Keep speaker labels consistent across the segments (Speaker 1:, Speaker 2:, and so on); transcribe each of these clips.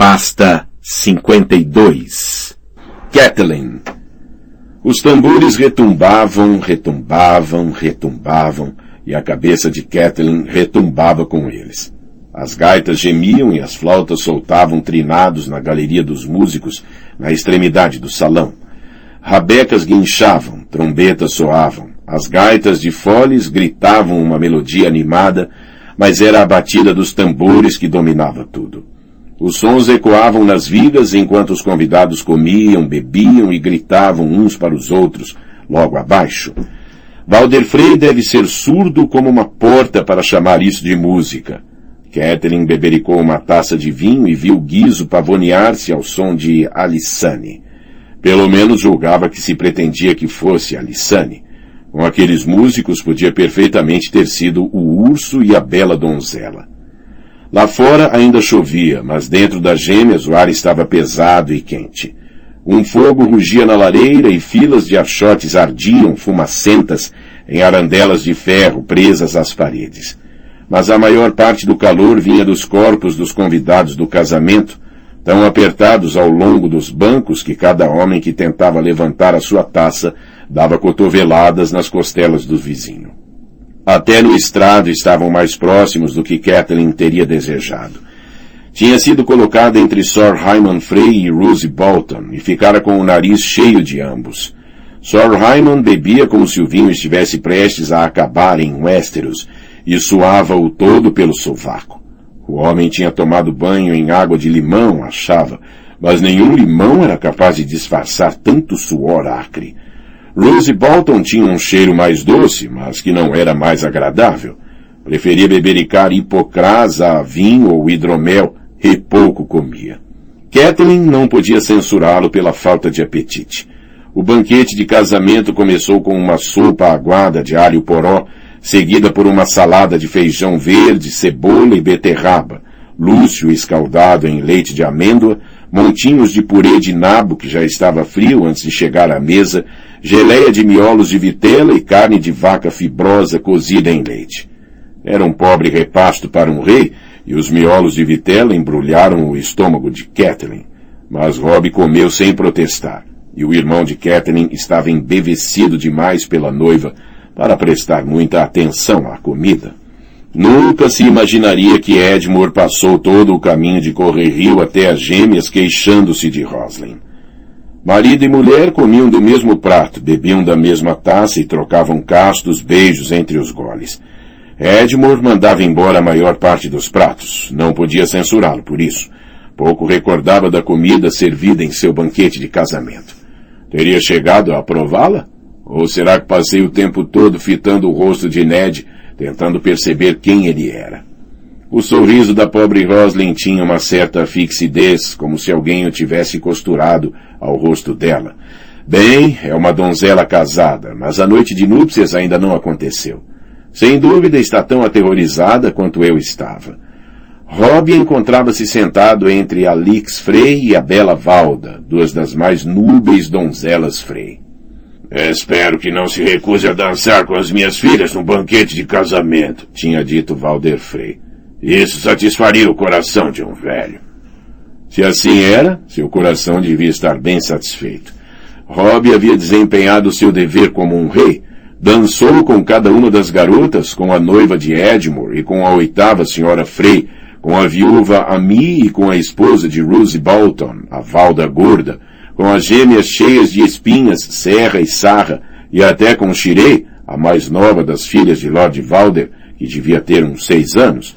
Speaker 1: Pasta 52 Kathleen Os tambores retumbavam, retumbavam, retumbavam, e a cabeça de Kathleen retumbava com eles. As gaitas gemiam e as flautas soltavam trinados na galeria dos músicos, na extremidade do salão. Rabecas guinchavam, trombetas soavam, as gaitas de foles gritavam uma melodia animada, mas era a batida dos tambores que dominava tudo. Os sons ecoavam nas vigas enquanto os convidados comiam, bebiam e gritavam uns para os outros, logo abaixo. Valder Frey deve ser surdo como uma porta para chamar isso de música. Catherine bebericou uma taça de vinho e viu Guizo pavonear-se ao som de Alissane. Pelo menos julgava que se pretendia que fosse Alissane. Com aqueles músicos podia perfeitamente ter sido o urso e a bela donzela. Lá fora ainda chovia, mas dentro das gêmeas o ar estava pesado e quente. Um fogo rugia na lareira e filas de achotes ardiam fumacentas em arandelas de ferro presas às paredes. Mas a maior parte do calor vinha dos corpos dos convidados do casamento, tão apertados ao longo dos bancos que cada homem que tentava levantar a sua taça dava cotoveladas nas costelas do vizinho. Até no estrado estavam mais próximos do que Kathleen teria desejado. Tinha sido colocada entre Sir Hyman Frey e Rose Bolton e ficara com o nariz cheio de ambos. Sir Hyman bebia como se o vinho estivesse prestes a acabar em Westeros e suava-o todo pelo sovaco. O homem tinha tomado banho em água de limão, achava, mas nenhum limão era capaz de disfarçar tanto suor acre. Rose Bolton tinha um cheiro mais doce, mas que não era mais agradável. Preferia bebericar hipocrasa a vinho ou hidromel e pouco comia. Kathleen não podia censurá-lo pela falta de apetite. O banquete de casamento começou com uma sopa aguada de alho poró, seguida por uma salada de feijão verde, cebola e beterraba, lúcio escaldado em leite de amêndoa, montinhos de purê de nabo que já estava frio antes de chegar à mesa, geleia de miolos de vitela e carne de vaca fibrosa cozida em leite. Era um pobre repasto para um rei, e os miolos de vitela embrulharam o estômago de Kathleen. Mas Rob comeu sem protestar, e o irmão de Kathleen estava embevecido demais pela noiva para prestar muita atenção à comida. Nunca se imaginaria que Edmure passou todo o caminho de Correr Rio até as gêmeas queixando-se de Roslin. Marido e mulher comiam do mesmo prato, bebiam da mesma taça e trocavam castos beijos entre os goles. Edmure mandava embora a maior parte dos pratos. Não podia censurá-lo por isso. Pouco recordava da comida servida em seu banquete de casamento. Teria chegado a aprová-la? Ou será que passei o tempo todo fitando o rosto de Ned, tentando perceber quem ele era? O sorriso da pobre Roslin tinha uma certa fixidez, como se alguém o tivesse costurado ao rosto dela. Bem, é uma donzela casada, mas a noite de núpcias ainda não aconteceu. Sem dúvida está tão aterrorizada quanto eu estava. Rob encontrava-se sentado entre Alix Frey e a bela Valda, duas das mais núbeis donzelas Frey.
Speaker 2: Espero que não se recuse a dançar com as minhas filhas no banquete de casamento, tinha dito Valder Frey. Isso satisfaria o coração de um velho.
Speaker 1: Se assim era, seu coração devia estar bem satisfeito. Rob havia desempenhado seu dever como um rei. Dançou com cada uma das garotas, com a noiva de Edmure e com a oitava senhora Frey, com a viúva Ami e com a esposa de Rose Bolton, a Valda Gorda, com as gêmeas cheias de espinhas, Serra e Sarra, e até com Shirei, a mais nova das filhas de Lord Valder, que devia ter uns seis anos,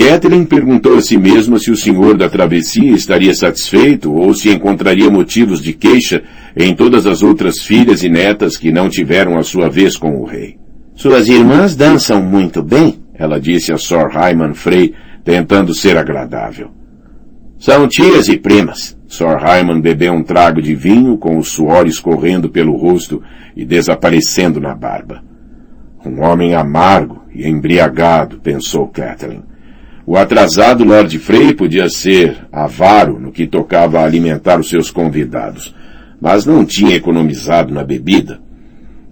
Speaker 1: Catherine perguntou a si mesma se o senhor da travessia estaria satisfeito ou se encontraria motivos de queixa em todas as outras filhas e netas que não tiveram a sua vez com o rei.
Speaker 3: Suas irmãs dançam muito bem,
Speaker 1: ela disse a Sir Hyman Frey, tentando ser agradável.
Speaker 3: São tias e primas.
Speaker 1: Sir Hyman bebeu um trago de vinho com o suor escorrendo pelo rosto e desaparecendo na barba. Um homem amargo e embriagado, pensou Catherine. O atrasado Lord Frey podia ser avaro no que tocava a alimentar os seus convidados, mas não tinha economizado na bebida.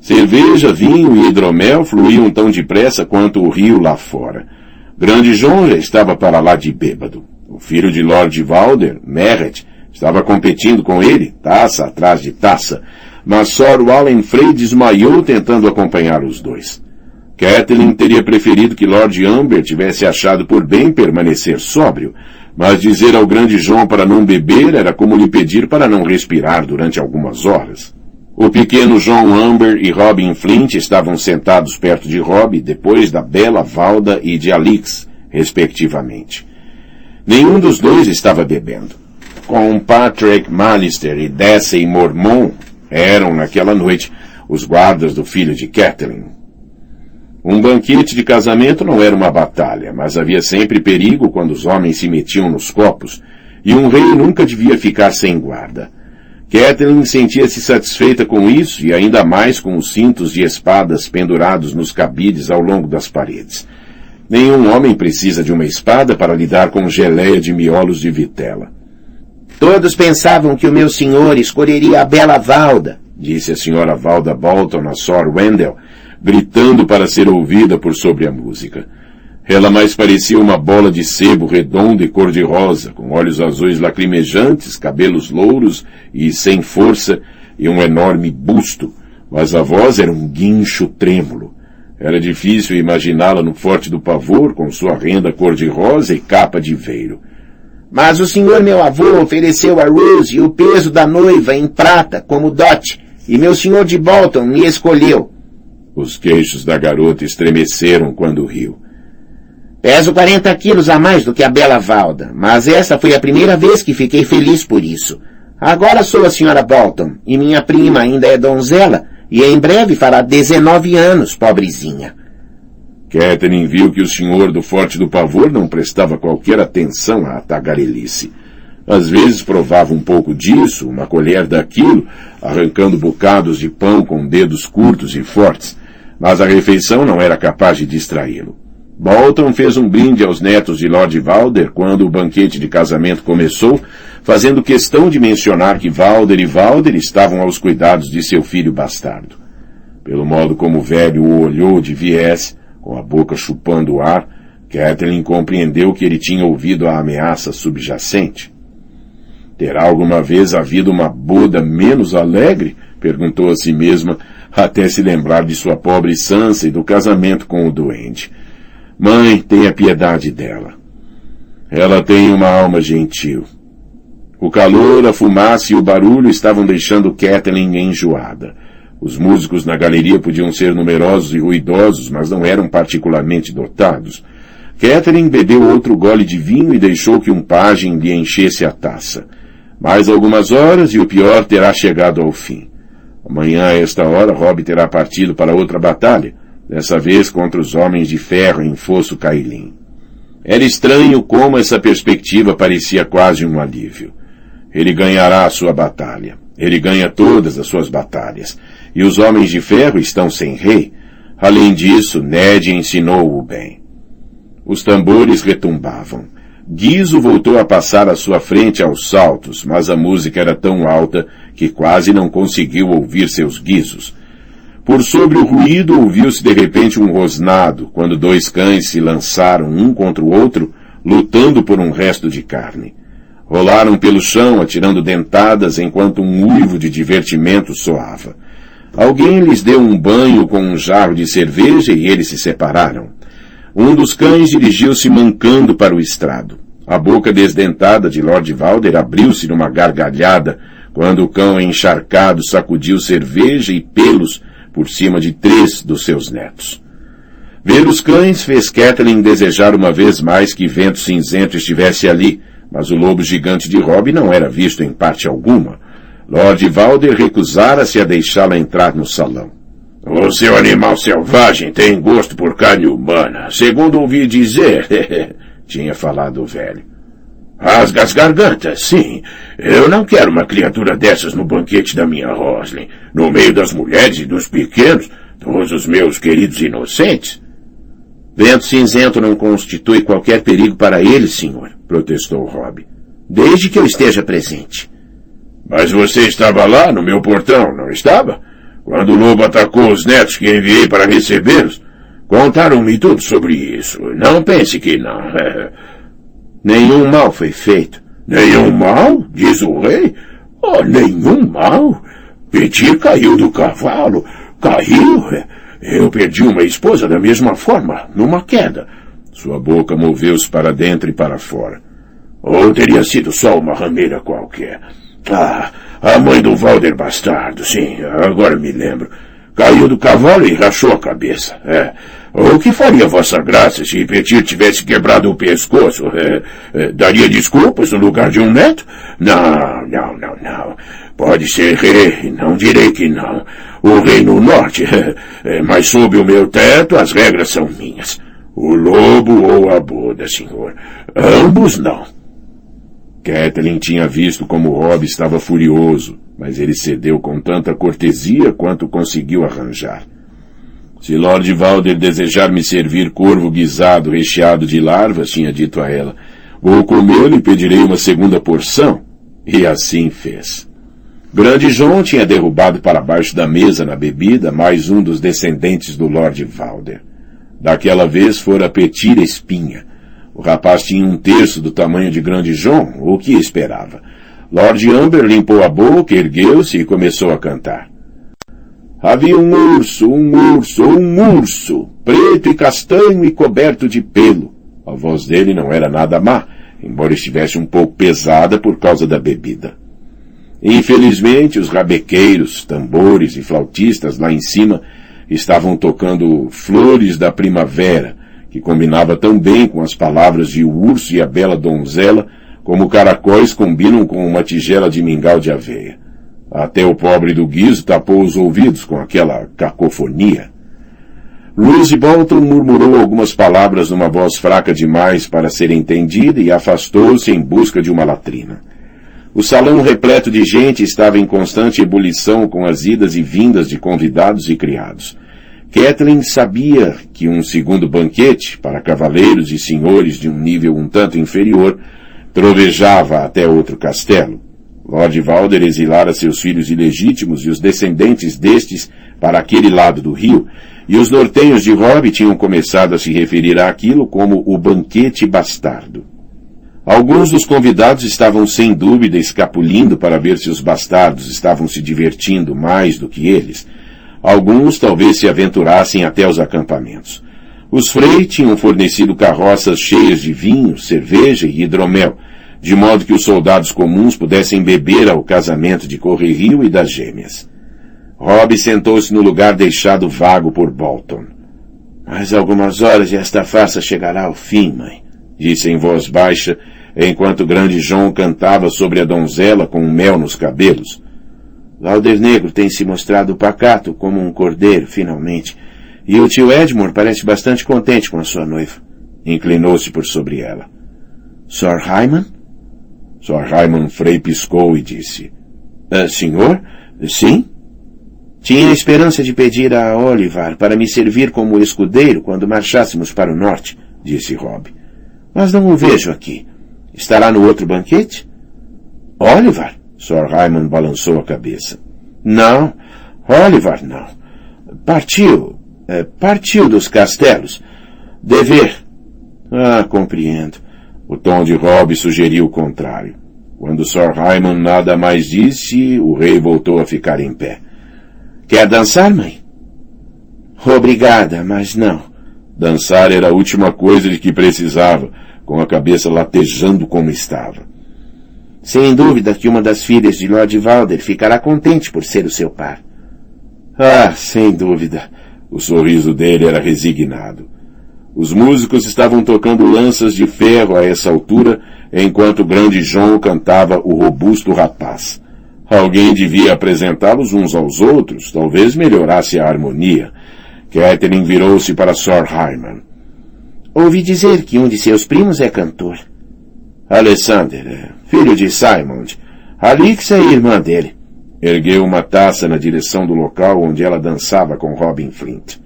Speaker 1: Cerveja, vinho e hidromel fluíam tão depressa quanto o rio lá fora. Grande João já estava para lá de bêbado. O filho de Lord Valder, Merritt, estava competindo com ele, taça atrás de taça, mas Sir Wallen Frey desmaiou tentando acompanhar os dois. Kathleen teria preferido que Lord Amber tivesse achado por bem permanecer sóbrio, mas dizer ao grande João para não beber era como lhe pedir para não respirar durante algumas horas. O pequeno John Amber e Robin Flint estavam sentados perto de Rob depois da bela Valda e de Alix, respectivamente. Nenhum dos dois estava bebendo. Com Patrick Malister e Dessey Mormon eram, naquela noite, os guardas do filho de Kathleen. Um banquete de casamento não era uma batalha, mas havia sempre perigo quando os homens se metiam nos copos, e um rei nunca devia ficar sem guarda. Catherine sentia-se satisfeita com isso e ainda mais com os cintos de espadas pendurados nos cabides ao longo das paredes. Nenhum homem precisa de uma espada para lidar com geleia de miolos de vitela.
Speaker 3: Todos pensavam que o meu senhor escolheria a bela Valda,
Speaker 1: disse a senhora Valda Bolton a Sor Wendell, gritando para ser ouvida por sobre a música. Ela mais parecia uma bola de sebo redonda e cor-de-rosa, com olhos azuis lacrimejantes, cabelos louros e sem força, e um enorme busto, mas a voz era um guincho trêmulo. Era difícil imaginá-la no Forte do Pavor, com sua renda cor-de-rosa e capa de veiro.
Speaker 3: Mas o senhor meu avô ofereceu a Rose o peso da noiva em prata como dote, e meu senhor de Bolton me escolheu.
Speaker 1: Os queixos da garota estremeceram quando riu.
Speaker 3: Peso 40 quilos a mais do que a bela Valda, mas essa foi a primeira vez que fiquei feliz por isso. Agora sou a senhora Bolton, e minha prima ainda é donzela, e em breve fará 19 anos, pobrezinha.
Speaker 1: Catherine viu que o senhor do Forte do Pavor não prestava qualquer atenção à tagarelice. Às vezes provava um pouco disso, uma colher daquilo, arrancando bocados de pão com dedos curtos e fortes, mas a refeição não era capaz de distraí-lo. Bolton fez um brinde aos netos de Lord Valder quando o banquete de casamento começou, fazendo questão de mencionar que Valder e Valder estavam aos cuidados de seu filho bastardo. Pelo modo como o velho o olhou de viés, com a boca chupando o ar, Kathleen compreendeu que ele tinha ouvido a ameaça subjacente. Terá alguma vez havido uma boda menos alegre? perguntou a si mesma, até se lembrar de sua pobre Sansa e do casamento com o doente. Mãe, tenha piedade dela. Ela tem uma alma gentil. O calor, a fumaça e o barulho estavam deixando Kathleen enjoada. Os músicos na galeria podiam ser numerosos e ruidosos, mas não eram particularmente dotados. Catherine bebeu outro gole de vinho e deixou que um pajem lhe enchesse a taça. Mais algumas horas e o pior terá chegado ao fim. Amanhã, a esta hora, Rob terá partido para outra batalha, dessa vez contra os homens de ferro em Fosso Cailin. Era estranho como essa perspectiva parecia quase um alívio. Ele ganhará a sua batalha. Ele ganha todas as suas batalhas. E os homens de ferro estão sem rei. Além disso, Ned ensinou-o bem. Os tambores retumbavam. Guizo voltou a passar à sua frente aos saltos, mas a música era tão alta que quase não conseguiu ouvir seus guizos. Por sobre o ruído ouviu-se de repente um rosnado, quando dois cães se lançaram um contra o outro, lutando por um resto de carne. Rolaram pelo chão, atirando dentadas, enquanto um uivo de divertimento soava. Alguém lhes deu um banho com um jarro de cerveja e eles se separaram. Um dos cães dirigiu-se mancando para o estrado. A boca desdentada de Lord Valder abriu-se numa gargalhada quando o cão encharcado sacudiu cerveja e pelos por cima de três dos seus netos. Ver os cães fez Kathleen desejar uma vez mais que Vento Cinzento estivesse ali, mas o lobo gigante de Rob não era visto em parte alguma. Lord Valder recusara-se a deixá-la entrar no salão.
Speaker 2: O seu animal selvagem tem gosto por carne humana, segundo ouvi dizer, tinha falado o velho. Rasga as gargantas, sim. Eu não quero uma criatura dessas no banquete da minha Roslin, no meio das mulheres e dos pequenos, todos os meus queridos inocentes.
Speaker 3: Vento cinzento não constitui qualquer perigo para ele, senhor, protestou Rob. Desde que eu esteja presente.
Speaker 2: Mas você estava lá no meu portão, não estava? Quando o lobo atacou os netos que enviei para recebê-los, contaram-me tudo sobre isso. Não pense que não.
Speaker 3: Nenhum mal foi feito.
Speaker 2: Nenhum mal? Diz o rei. Oh, nenhum mal. Petir caiu do cavalo. Caiu? Eu perdi uma esposa da mesma forma, numa queda.
Speaker 1: Sua boca moveu-se para dentro e para fora.
Speaker 2: Ou teria sido só uma rameira qualquer. Ah, a mãe do Valder Bastardo, sim, agora me lembro. Caiu do cavalo e rachou a cabeça. É. O que faria Vossa Graça se Petir tivesse quebrado o pescoço? É, é, daria desculpas no lugar de um neto? Não, não, não, não. Pode ser rei, não direi que não. O rei no norte, é, é, mas sob o meu teto as regras são minhas. O lobo ou a boda, senhor. Ambos não.
Speaker 1: Kathleen tinha visto como Rob estava furioso, mas ele cedeu com tanta cortesia quanto conseguiu arranjar. Se Lord Valder desejar me servir corvo guisado recheado de larvas, tinha dito a ela, vou comê-lo e pedirei uma segunda porção. E assim fez. Grande John tinha derrubado para baixo da mesa na bebida mais um dos descendentes do Lord Valder. Daquela vez fora petir espinha. O rapaz tinha um terço do tamanho de Grande John, o que esperava. Lord Amber limpou a boca, ergueu-se e começou a cantar. Havia um urso, um urso, um urso, preto e castanho e coberto de pelo. A voz dele não era nada má, embora estivesse um pouco pesada por causa da bebida. Infelizmente, os rabequeiros, tambores e flautistas lá em cima estavam tocando Flores da Primavera, que combinava tão bem com as palavras de O Urso e a Bela Donzela, como caracóis combinam com uma tigela de mingau de aveia. Até o pobre do guiso tapou os ouvidos com aquela cacofonia. Lucy Bolton murmurou algumas palavras numa voz fraca demais para ser entendida e afastou-se em busca de uma latrina. O salão repleto de gente estava em constante ebulição com as idas e vindas de convidados e criados. Kathleen sabia que um segundo banquete, para cavaleiros e senhores de um nível um tanto inferior, trovejava até outro castelo. Lord Valder exilara seus filhos ilegítimos e os descendentes destes para aquele lado do rio, e os nortenhos de Rob tinham começado a se referir àquilo como o banquete bastardo. Alguns dos convidados estavam sem dúvida escapulindo para ver se os bastardos estavam se divertindo mais do que eles. Alguns talvez se aventurassem até os acampamentos. Os Frey tinham fornecido carroças cheias de vinho, cerveja e hidromel, de modo que os soldados comuns pudessem beber ao casamento de Correrio e das gêmeas. Rob sentou-se no lugar deixado vago por Bolton. Mais algumas horas e esta farsa chegará ao fim, mãe, disse em voz baixa, enquanto grande João cantava sobre a donzela com mel nos cabelos. Valder Negro tem se mostrado pacato como um cordeiro, finalmente, e o tio Edmund parece bastante contente com a sua noiva. Inclinou-se por sobre ela. Sir Hyman? Sir Hyman Frey piscou e disse, ah, Senhor? Sim? Tinha a esperança de pedir a Olivar para me servir como escudeiro quando marchássemos para o norte, disse Rob. Mas não o vejo aqui. Estará no outro banquete? Olivar? Sir Hyman balançou a cabeça. Não, Olivar não. Partiu, é, partiu dos castelos. Dever. Ah, compreendo. O tom de Rob sugeriu o contrário. Quando Sir Hyman nada mais disse, o rei voltou a ficar em pé. Quer dançar, mãe? Obrigada, mas não. Dançar era a última coisa de que precisava, com a cabeça latejando como estava. Sem dúvida que uma das filhas de Lord Valder ficará contente por ser o seu par. Ah, sem dúvida. O sorriso dele era resignado. Os músicos estavam tocando lanças de ferro a essa altura, enquanto o grande João cantava o robusto rapaz. Alguém devia apresentá-los uns aos outros, talvez melhorasse a harmonia. Catherine virou-se para Sir Hyman. Ouvi dizer que um de seus primos é cantor. Alexander, é filho de Simon. Alix é irmã dele. Ergueu uma taça na direção do local onde ela dançava com Robin Flint.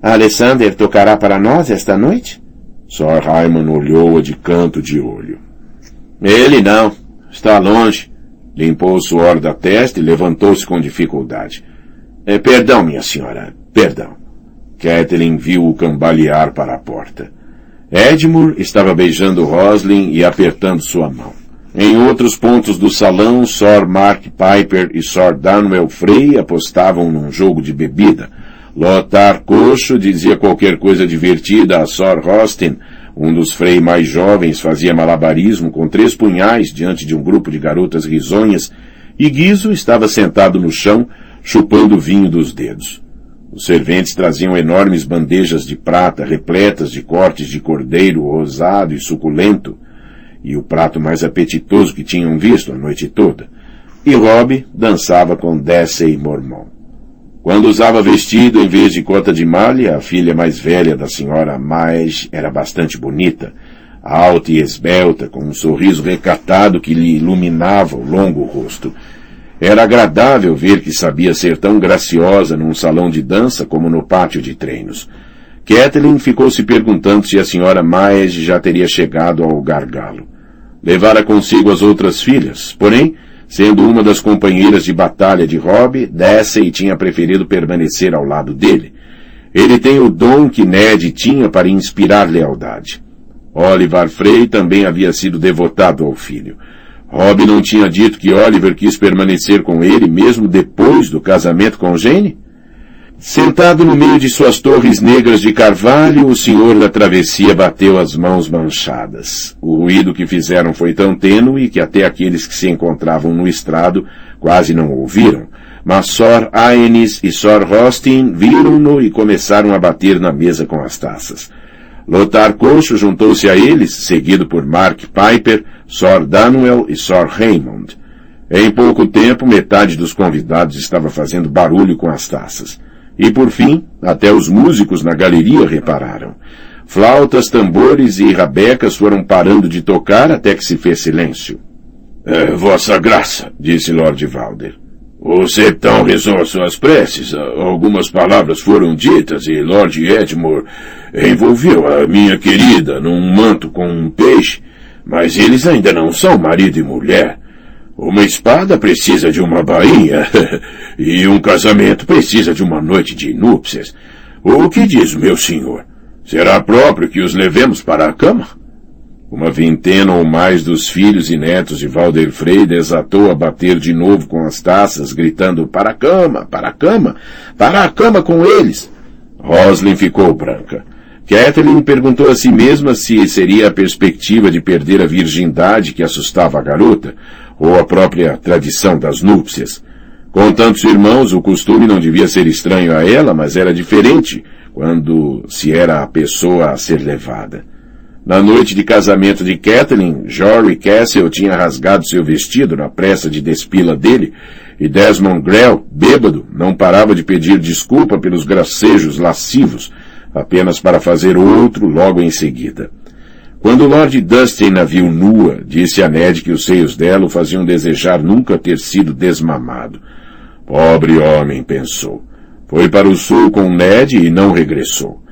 Speaker 1: Alessander tocará para nós esta noite? Sir Hyman olhou-a de canto de olho. Ele não. Está longe. Limpou o suor da testa e levantou-se com dificuldade. É, perdão, minha senhora. Perdão. Kathleen viu-o cambalear para a porta. Edmure estava beijando Roslin e apertando sua mão. Em outros pontos do salão, Sir Mark Piper e Sir Danwell Frey apostavam num jogo de bebida. Lothar Coxo dizia qualquer coisa divertida a Sir Rostin. Um dos Frey mais jovens fazia malabarismo com três punhais diante de um grupo de garotas risonhas e Guizo estava sentado no chão, chupando vinho dos dedos. Os serventes traziam enormes bandejas de prata repletas de cortes de cordeiro rosado e suculento, e o prato mais apetitoso que tinham visto a noite toda. E Rob dançava com Dessey Mormon. Quando usava vestido em vez de cota de malha, a filha mais velha da senhora Mais era bastante bonita, alta e esbelta, com um sorriso recatado que lhe iluminava o longo rosto. Era agradável ver que sabia ser tão graciosa num salão de dança como no pátio de treinos. Kathleen ficou se perguntando se a senhora Maes já teria chegado ao gargalo. Levara consigo as outras filhas, porém, sendo uma das companheiras de batalha de Rob, Dessey tinha preferido permanecer ao lado dele. Ele tem o dom que Ned tinha para inspirar lealdade. Oliver Frey também havia sido devotado ao filho. Rob não tinha dito que Oliver quis permanecer com ele mesmo depois do casamento com Jane? Sentado no meio de suas torres negras de carvalho, o senhor da travessia bateu as mãos manchadas. O ruído que fizeram foi tão tênue que até aqueles que se encontravam no estrado quase não ouviram. Mas Sor Aenis e Sor Rostin viram-no e começaram a bater na mesa com as taças. Lothar Coxo juntou-se a eles, seguido por Mark Piper, Sor Danuel e Sor Raymond. Em pouco tempo, metade dos convidados estava fazendo barulho com as taças. E por fim, até os músicos na galeria repararam. Flautas, tambores e rabecas foram parando de tocar até que se fez silêncio.
Speaker 2: É, Vossa Graça, disse Lord Valder. O septão rezou as suas preces, algumas palavras foram ditas e Lord Edmure envolveu a minha querida num manto com um peixe, mas eles ainda não são marido e mulher. Uma espada precisa de uma bainha, e um casamento precisa de uma noite de núpcias. O que diz meu senhor? Será próprio que os levemos para a cama? Uma vintena ou mais dos filhos e netos de Valder Frey desatou a bater de novo com as taças, gritando para a cama, para a cama, para a cama com eles. Roslin ficou branca. Kathleen perguntou a si mesma se seria a perspectiva de perder a virgindade que assustava a garota, ou a própria tradição das núpcias. Com tantos irmãos, o costume não devia ser estranho a ela, mas era diferente quando se era a pessoa a ser levada. Na noite de casamento de Kathleen, Jory Castle tinha rasgado seu vestido na pressa de despila dele, e Desmond Grell, bêbado, não parava de pedir desculpa pelos gracejos lascivos, apenas para fazer outro logo em seguida. Quando Lord Dustin a viu nua, disse a Ned que os seios dela o faziam desejar nunca ter sido desmamado. Pobre homem, pensou. Foi para o sul com Ned e não regressou.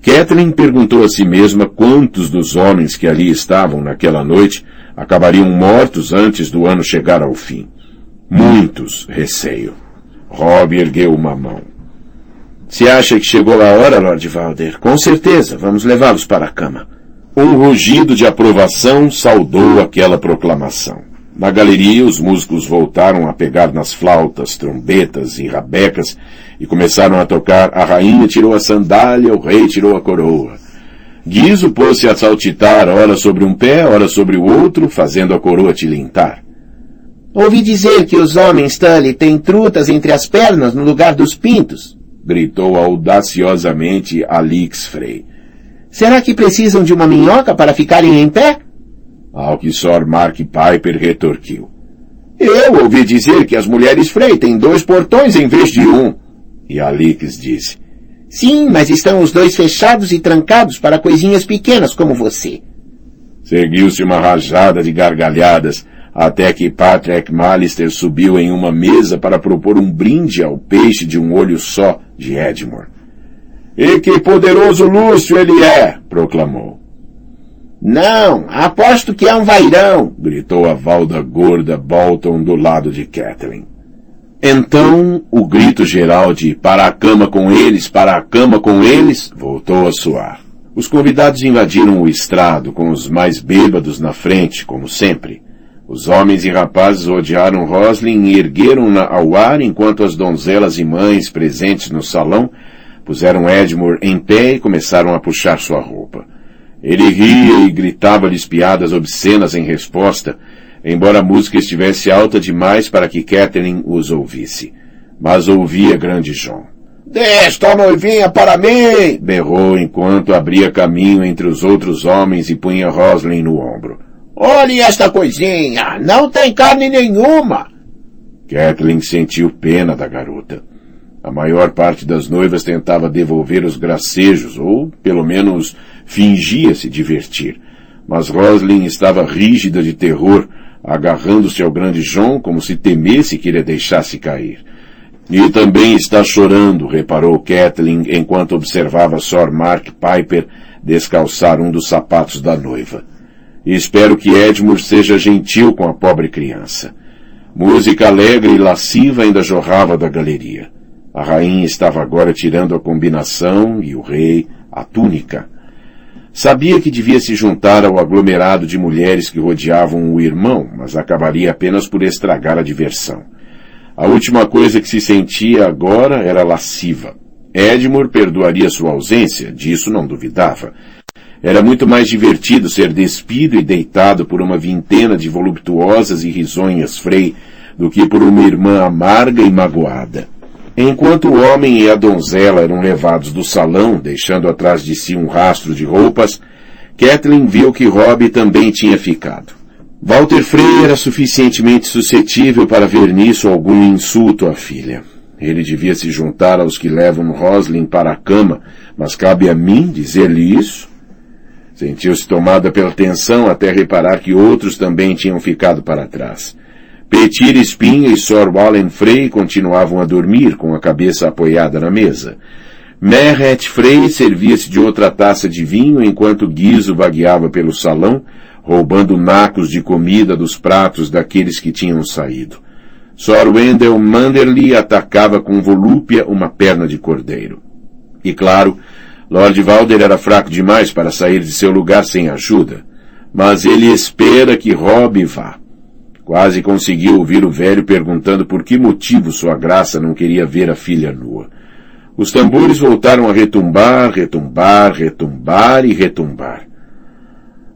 Speaker 2: Kathleen perguntou a si mesma quantos dos homens que ali estavam naquela noite acabariam mortos antes do ano chegar ao fim. Muitos, receio. Rob ergueu uma mão. Se acha que chegou a hora, Lord Valder? Com certeza, vamos levá-los para a cama. Um rugido de aprovação saudou aquela proclamação. Na galeria, os músicos voltaram a pegar nas flautas, trombetas e rabecas e começaram a tocar A rainha tirou a sandália, o rei tirou a coroa. Guizo pôs-se a saltitar, ora sobre um pé, ora sobre o outro, fazendo a coroa tilintar.
Speaker 3: Ouvi dizer que os homens Tully têm trutas entre as pernas no lugar dos pintos,
Speaker 1: gritou audaciosamente Alix Frey.
Speaker 3: Será que precisam de uma minhoca para ficarem em pé?
Speaker 1: Ao que Sor Mark Piper retorquiu.
Speaker 3: Eu ouvi dizer que as mulheres Frey têm dois portões em vez de um.
Speaker 1: E Alix disse.
Speaker 3: Sim, mas estão os dois fechados e trancados para coisinhas pequenas como você.
Speaker 1: Seguiu-se uma rajada de gargalhadas, até que Patrick Malister subiu em uma mesa para propor um brinde ao peixe de um olho só de Edmure. E que poderoso Lúcio ele é! proclamou.
Speaker 3: Não, aposto que é um vairão!
Speaker 1: gritou a valda gorda Bolton do lado de Catherine. Então, o grito geral de para a cama com eles, para a cama com eles, voltou a soar. Os convidados invadiram o estrado, com os mais bêbados na frente, como sempre. Os homens e rapazes rodearam Roslin e ergueram-na ao ar enquanto as donzelas e mães presentes no salão puseram Edmure em pé e começaram a puxar sua roupa. Ele ria e gritava-lhes piadas obscenas em resposta, embora a música estivesse alta demais para que Catherine os ouvisse. Mas ouvia grande John.
Speaker 3: Desta noivinha para mim!
Speaker 1: berrou enquanto abria caminho entre os outros homens e punha Roslin no ombro.
Speaker 3: Olhe esta coisinha! Não tem carne nenhuma!
Speaker 1: Kathleen sentiu pena da garota. A maior parte das noivas tentava devolver os gracejos, ou, pelo menos, fingia se divertir. Mas Roslin estava rígida de terror, agarrando-se ao grande John como se temesse que ele a deixasse cair. E também está chorando, reparou Kathleen enquanto observava Sir Mark Piper descalçar um dos sapatos da noiva. Espero que Edmure seja gentil com a pobre criança. Música alegre e lasciva ainda jorrava da galeria. A rainha estava agora tirando a combinação e o rei a túnica. Sabia que devia se juntar ao aglomerado de mulheres que rodeavam o irmão, mas acabaria apenas por estragar a diversão. A última coisa que se sentia agora era lasciva. Edmure perdoaria sua ausência, disso não duvidava. Era muito mais divertido ser despido e deitado por uma vintena de voluptuosas e risonhas Frei do que por uma irmã amarga e magoada. Enquanto o homem e a donzela eram levados do salão, deixando atrás de si um rastro de roupas, Kathleen viu que Robbie também tinha ficado. Walter Frey era suficientemente suscetível para ver nisso algum insulto à filha. Ele devia se juntar aos que levam Roslin para a cama, mas cabe a mim dizer-lhe isso? Sentiu-se tomada pela tensão até reparar que outros também tinham ficado para trás. Petir Espinha e Sor Wallen Frey continuavam a dormir com a cabeça apoiada na mesa. Meret Frey servia-se de outra taça de vinho enquanto Guizo vagueava pelo salão, roubando nacos de comida dos pratos daqueles que tinham saído. Sor Wendell Manderley atacava com volúpia uma perna de cordeiro. E claro, Lord Valder era fraco demais para sair de seu lugar sem ajuda, mas ele espera que Rob vá. Quase conseguiu ouvir o velho perguntando por que motivo sua graça não queria ver a filha nua. Os tambores voltaram a retumbar, retumbar, retumbar e retumbar.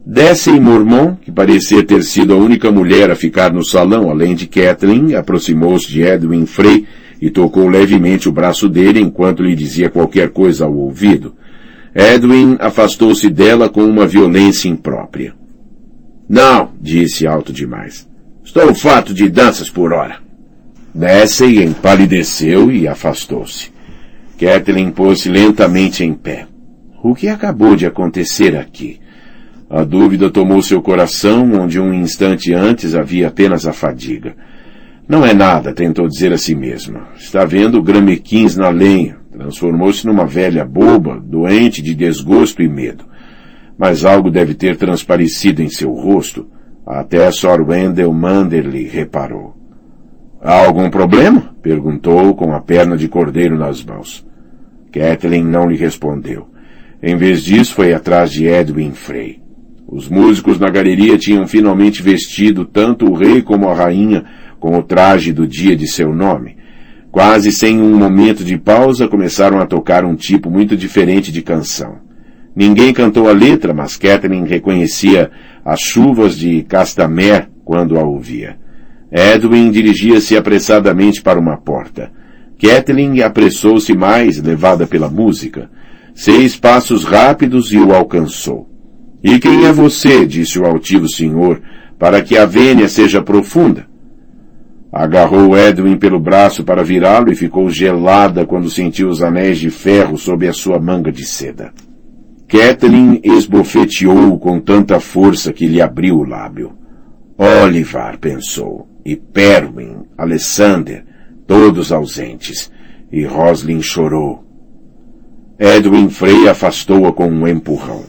Speaker 1: Dessem Mormon, que parecia ter sido a única mulher a ficar no salão além de Kathleen, aproximou-se de Edwin Frey e tocou levemente o braço dele enquanto lhe dizia qualquer coisa ao ouvido. Edwin afastou-se dela com uma violência imprópria. Não, disse alto demais. Estou fato de danças por hora. Dessem empalideceu e afastou-se. Kathleen pôs-se lentamente em pé. O que acabou de acontecer aqui? A dúvida tomou seu coração, onde um instante antes havia apenas a fadiga. Não é nada, tentou dizer a si mesma. Está vendo gramequins na lenha. Transformou-se numa velha boba, doente de desgosto e medo. Mas algo deve ter transparecido em seu rosto. Até Sor Wendell Manderley reparou. Há algum problema? perguntou com a perna de cordeiro nas mãos. Kathleen não lhe respondeu. Em vez disso, foi atrás de Edwin Frey. Os músicos na galeria tinham finalmente vestido tanto o rei como a rainha com o traje do dia de seu nome. Quase sem um momento de pausa, começaram a tocar um tipo muito diferente de canção. Ninguém cantou a letra, mas Catherine reconhecia as chuvas de Castamer quando a ouvia. Edwin dirigia-se apressadamente para uma porta. Kathleen apressou-se mais, levada pela música. Seis passos rápidos e o alcançou. E quem é você, disse o altivo senhor, para que a vênia seja profunda? Agarrou Edwin pelo braço para virá-lo e ficou gelada quando sentiu os anéis de ferro sob a sua manga de seda. Kathleen esbofeteou-o com tanta força que lhe abriu o lábio. Olivar, pensou, e Perwin, Alessander, todos ausentes, e Roslin chorou. Edwin Frey afastou-a com um empurrão.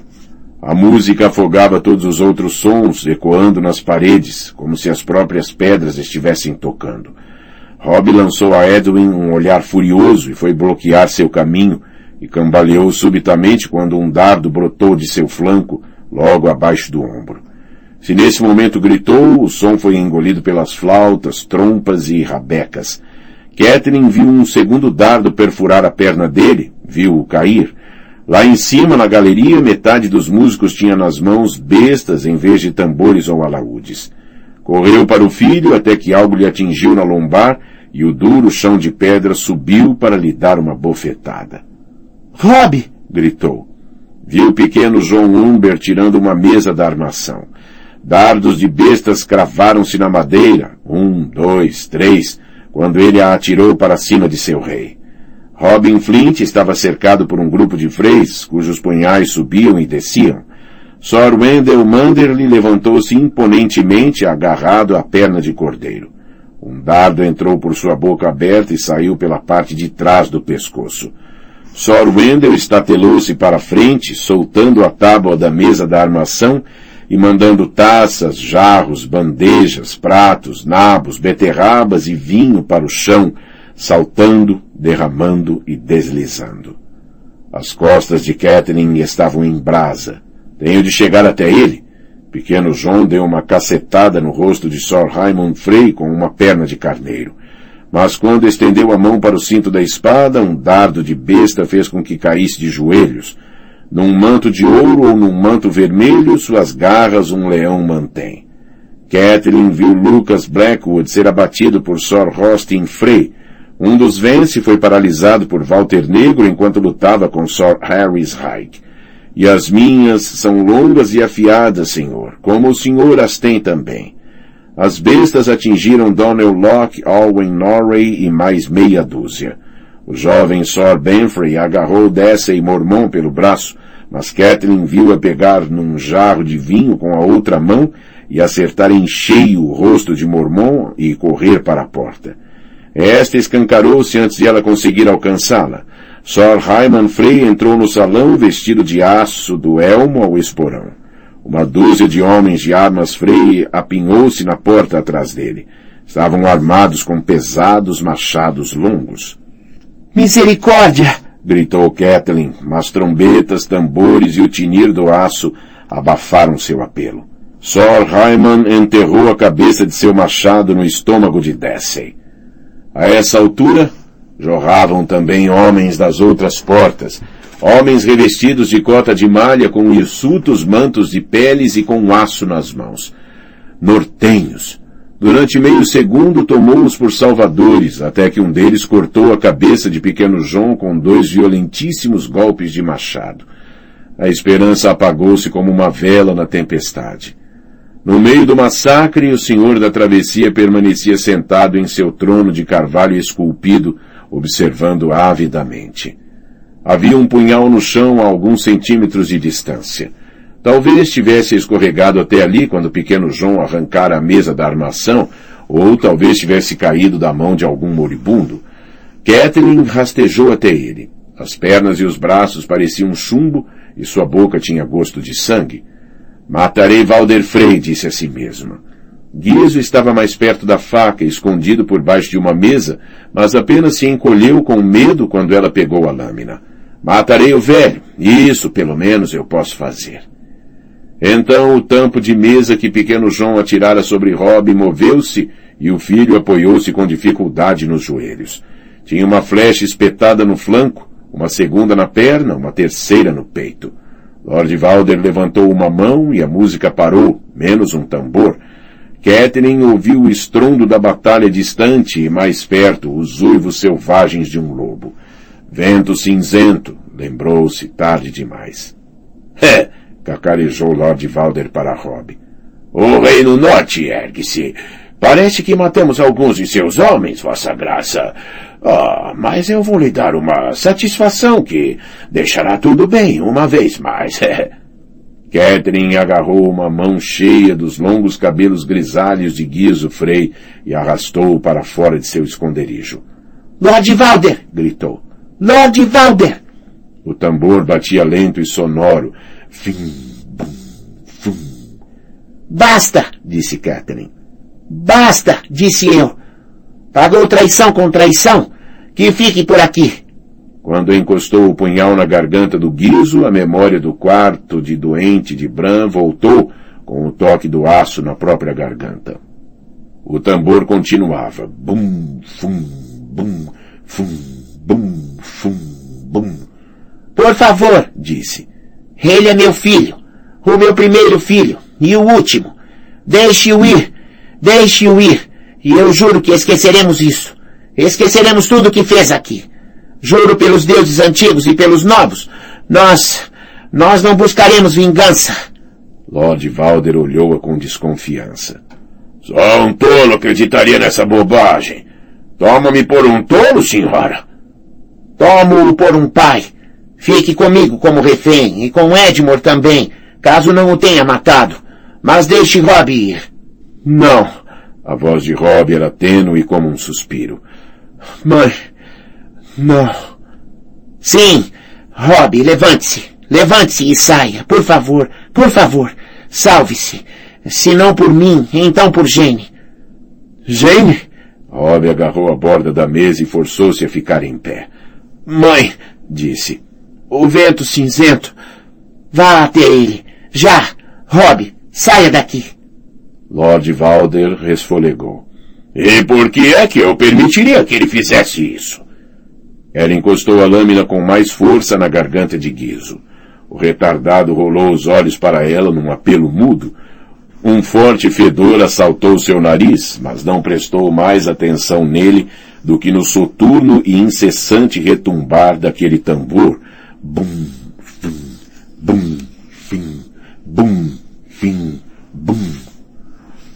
Speaker 1: A música afogava todos os outros sons, ecoando nas paredes, como se as próprias pedras estivessem tocando. Rob lançou a Edwin um olhar furioso e foi bloquear seu caminho, e cambaleou subitamente quando um dardo brotou de seu flanco, logo abaixo do ombro. Se nesse momento gritou, o som foi engolido pelas flautas, trompas e rabecas. Catherine viu um segundo dardo perfurar a perna dele, viu-o cair. Lá em cima, na galeria, metade dos músicos tinha nas mãos bestas em vez de tambores ou alaúdes. Correu para o filho até que algo lhe atingiu na lombar e o duro chão de pedra subiu para lhe dar uma bofetada.
Speaker 3: Rob!
Speaker 1: gritou. Viu o pequeno John Umber tirando uma mesa da armação. Dardos de bestas cravaram-se na madeira, um, dois, três, quando ele a atirou para cima de seu rei. Robin Flint estava cercado por um grupo de freis, cujos punhais subiam e desciam. Sir Wendell Manderly levantou-se imponentemente agarrado à perna de cordeiro. Um dardo entrou por sua boca aberta e saiu pela parte de trás do pescoço. Sir Wendell estatelou-se para frente, soltando a tábua da mesa da armação e mandando taças, jarros, bandejas, pratos, nabos, beterrabas e vinho para o chão, saltando, derramando e deslizando. As costas de Catherine estavam em brasa. Tenho de chegar até ele. Pequeno John deu uma cacetada no rosto de Sir Raymond Frey com uma perna de carneiro. Mas quando estendeu a mão para o cinto da espada, um dardo de besta fez com que caísse de joelhos, num manto de ouro ou num manto vermelho, suas garras um leão mantém. Catherine viu Lucas Blackwood ser abatido por Sir Austin Frey. Um dos vence foi paralisado por Walter Negro enquanto lutava com Sir Harris Hyde. E as minhas são longas e afiadas, senhor, como o senhor as tem também. As bestas atingiram Donnell Locke, Alwyn Norrie e mais meia dúzia. O jovem Sir Benfrey agarrou Dessa e Mormon pelo braço, mas Catherine viu-a pegar num jarro de vinho com a outra mão e acertar em cheio o rosto de Mormon e correr para a porta. Esta escancarou-se antes de ela conseguir alcançá-la. Sir Hyman Frey entrou no salão vestido de aço do elmo ao esporão. Uma dúzia de homens de armas Frey apinhou-se na porta atrás dele. Estavam armados com pesados machados longos.
Speaker 3: Misericórdia!
Speaker 1: gritou Kathleen, mas trombetas, tambores e o tinir do aço abafaram seu apelo. Sor Hyman enterrou a cabeça de seu machado no estômago de Dessey. A essa altura, jorravam também homens das outras portas, homens revestidos de cota de malha com hirsutos mantos de peles e com aço nas mãos. Nortenhos, Durante meio segundo tomou-os por salvadores, até que um deles cortou a cabeça de pequeno João com dois violentíssimos golpes de machado. A esperança apagou-se como uma vela na tempestade. No meio do massacre, o senhor da travessia permanecia sentado em seu trono de carvalho esculpido, observando avidamente. Havia um punhal no chão a alguns centímetros de distância. Talvez tivesse escorregado até ali quando o pequeno João arrancara a mesa da armação, ou talvez tivesse caído da mão de algum moribundo. Catherine rastejou até ele. As pernas e os braços pareciam chumbo e sua boca tinha gosto de sangue. Matarei Valder Frey, disse a si mesma. Guizo estava mais perto da faca, escondido por baixo de uma mesa, mas apenas se encolheu com medo quando ela pegou a lâmina. Matarei o velho. Isso, pelo menos, eu posso fazer. Então o tampo de mesa que pequeno João atirara sobre Rob moveu-se e o filho apoiou-se com dificuldade nos joelhos. Tinha uma flecha espetada no flanco, uma segunda na perna, uma terceira no peito. Lord Valder levantou uma mão e a música parou, menos um tambor. Catherine ouviu o estrondo da batalha distante e mais perto os uivos selvagens de um lobo. Vento cinzento, lembrou-se tarde demais. É, cacarejou Lord Valder para Rob. O reino norte ergue-se. Parece que matamos alguns de seus homens, vossa graça. Ah, mas eu vou lhe dar uma satisfação que deixará tudo bem uma vez mais. Catherine agarrou uma mão cheia dos longos cabelos grisalhos de Guizo Frei e arrastou-o para fora de seu esconderijo.
Speaker 3: Lord Valder! gritou. Lord Valder!
Speaker 1: O tambor batia lento e sonoro, Fim, bum, fum.
Speaker 3: Basta, disse Catherine. Basta, disse eu. Pagou traição com traição. Que fique por aqui.
Speaker 1: Quando encostou o punhal na garganta do guiso, a memória do quarto de doente de Bran voltou com o toque do aço na própria garganta. O tambor continuava. Bum, fum, bum, fum, bum, fum, bum.
Speaker 3: Por favor, disse. Ele é meu filho. O meu primeiro filho. E o último. Deixe-o ir. Deixe-o ir. E eu juro que esqueceremos isso. Esqueceremos tudo o que fez aqui. Juro pelos deuses antigos e pelos novos. Nós, nós não buscaremos vingança.
Speaker 1: Lord Valder olhou-a com desconfiança. Só um tolo acreditaria nessa bobagem. Toma-me por um tolo, senhora.
Speaker 3: Tomo-o por um pai. Fique comigo como refém e com Edmore também, caso não o tenha matado. Mas deixe Rob ir.
Speaker 1: Não. A voz de Rob era tênue como um suspiro. Mãe, não.
Speaker 3: Sim. Rob, levante-se. Levante-se e saia. Por favor. Por favor. Salve-se. Se não por mim, então por Jane.
Speaker 1: Jane? Rob agarrou a borda da mesa e forçou-se a ficar em pé.
Speaker 3: Mãe, disse. O vento cinzento. Vá até ele. Já. Rob, saia daqui.
Speaker 1: Lord Valder resfolegou. E por que é que eu permitiria que ele fizesse isso? Ela encostou a lâmina com mais força na garganta de Guizo. O retardado rolou os olhos para ela num apelo mudo. Um forte fedor assaltou seu nariz, mas não prestou mais atenção nele do que no soturno e incessante retumbar daquele tambor. Bum, fim, bum, fim, bum, fim, bum.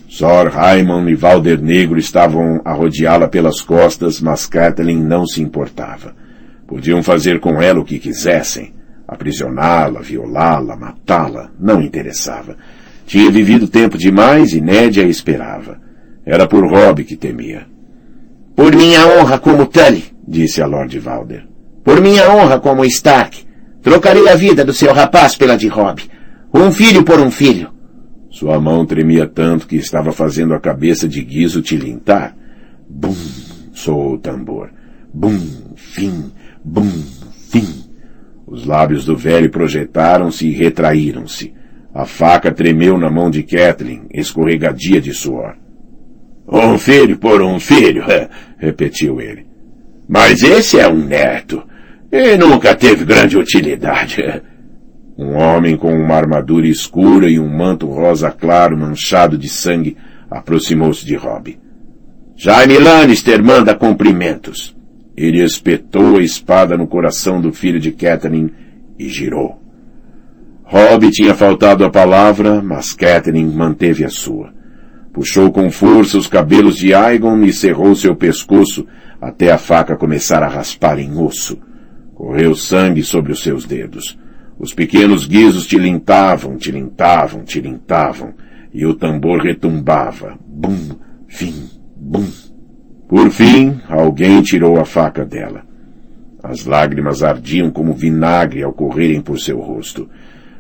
Speaker 1: Sor Raimon e Valder Negro estavam a rodeá-la pelas costas, mas Kathleen não se importava. Podiam fazer com ela o que quisessem. Aprisioná-la, violá-la, matá-la, não interessava. Tinha vivido tempo demais e Ned a esperava. Era por Rob que temia.
Speaker 3: Por minha honra como Tully,
Speaker 1: disse a Lord Valder.
Speaker 3: Por minha honra como Stark. Trocarei a vida do seu rapaz pela de Rob. Um filho por um filho.
Speaker 1: Sua mão tremia tanto que estava fazendo a cabeça de Guizo tilintar. Bum! soou o tambor. Bum! Fim! Bum! Fim! Os lábios do velho projetaram-se e retraíram-se. A faca tremeu na mão de Kathleen, escorregadia de suor. Um filho por um filho, repetiu ele. Mas esse é um neto. E nunca teve grande utilidade. Um homem com uma armadura escura e um manto rosa claro manchado de sangue aproximou-se de Rob. Jaime Lannister manda cumprimentos. Ele espetou a espada no coração do filho de Catherine e girou. Rob tinha faltado a palavra, mas Catherine manteve a sua. Puxou com força os cabelos de Aegon e cerrou seu pescoço até a faca começar a raspar em osso. Correu sangue sobre os seus dedos. Os pequenos guizos tilintavam, tilintavam, tilintavam, e o tambor retumbava. Bum, fim, bum. Por fim, alguém tirou a faca dela. As lágrimas ardiam como vinagre ao correrem por seu rosto.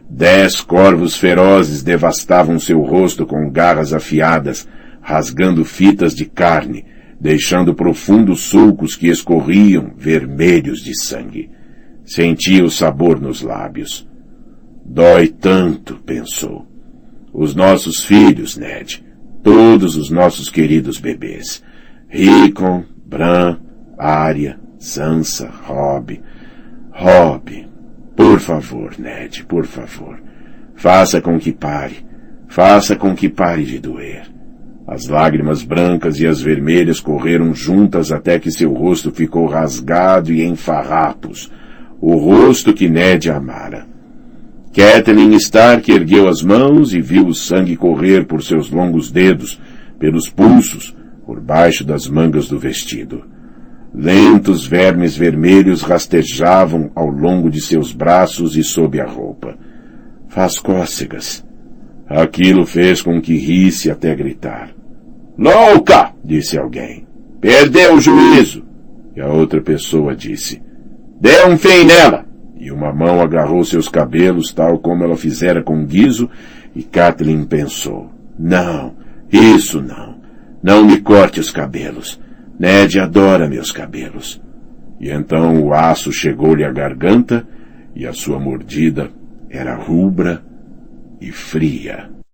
Speaker 1: Dez corvos ferozes devastavam seu rosto com garras afiadas, rasgando fitas de carne, deixando profundos sulcos que escorriam, vermelhos de sangue. Sentia o sabor nos lábios. Dói tanto, pensou. Os nossos filhos, Ned. Todos os nossos queridos bebês. Rickon, Bran, Arya, Sansa, Rob. Rob. Por favor, Ned, por favor. Faça com que pare. Faça com que pare de doer. As lágrimas brancas e as vermelhas correram juntas até que seu rosto ficou rasgado e em farrapos, o rosto que Ned amara. Catelyn Stark ergueu as mãos e viu o sangue correr por seus longos dedos, pelos pulsos, por baixo das mangas do vestido. Lentos vermes vermelhos rastejavam ao longo de seus braços e sob a roupa. Faz cócegas. Aquilo fez com que risse até gritar. Louca! disse alguém. Perdeu o juízo! E a outra pessoa disse. Dê um fim nela! E uma mão agarrou seus cabelos, tal como ela fizera com Guizo, e Kathleen pensou. Não, isso não. Não me corte os cabelos. Ned adora meus cabelos. E então o aço chegou-lhe à garganta e a sua mordida era rubra e fria.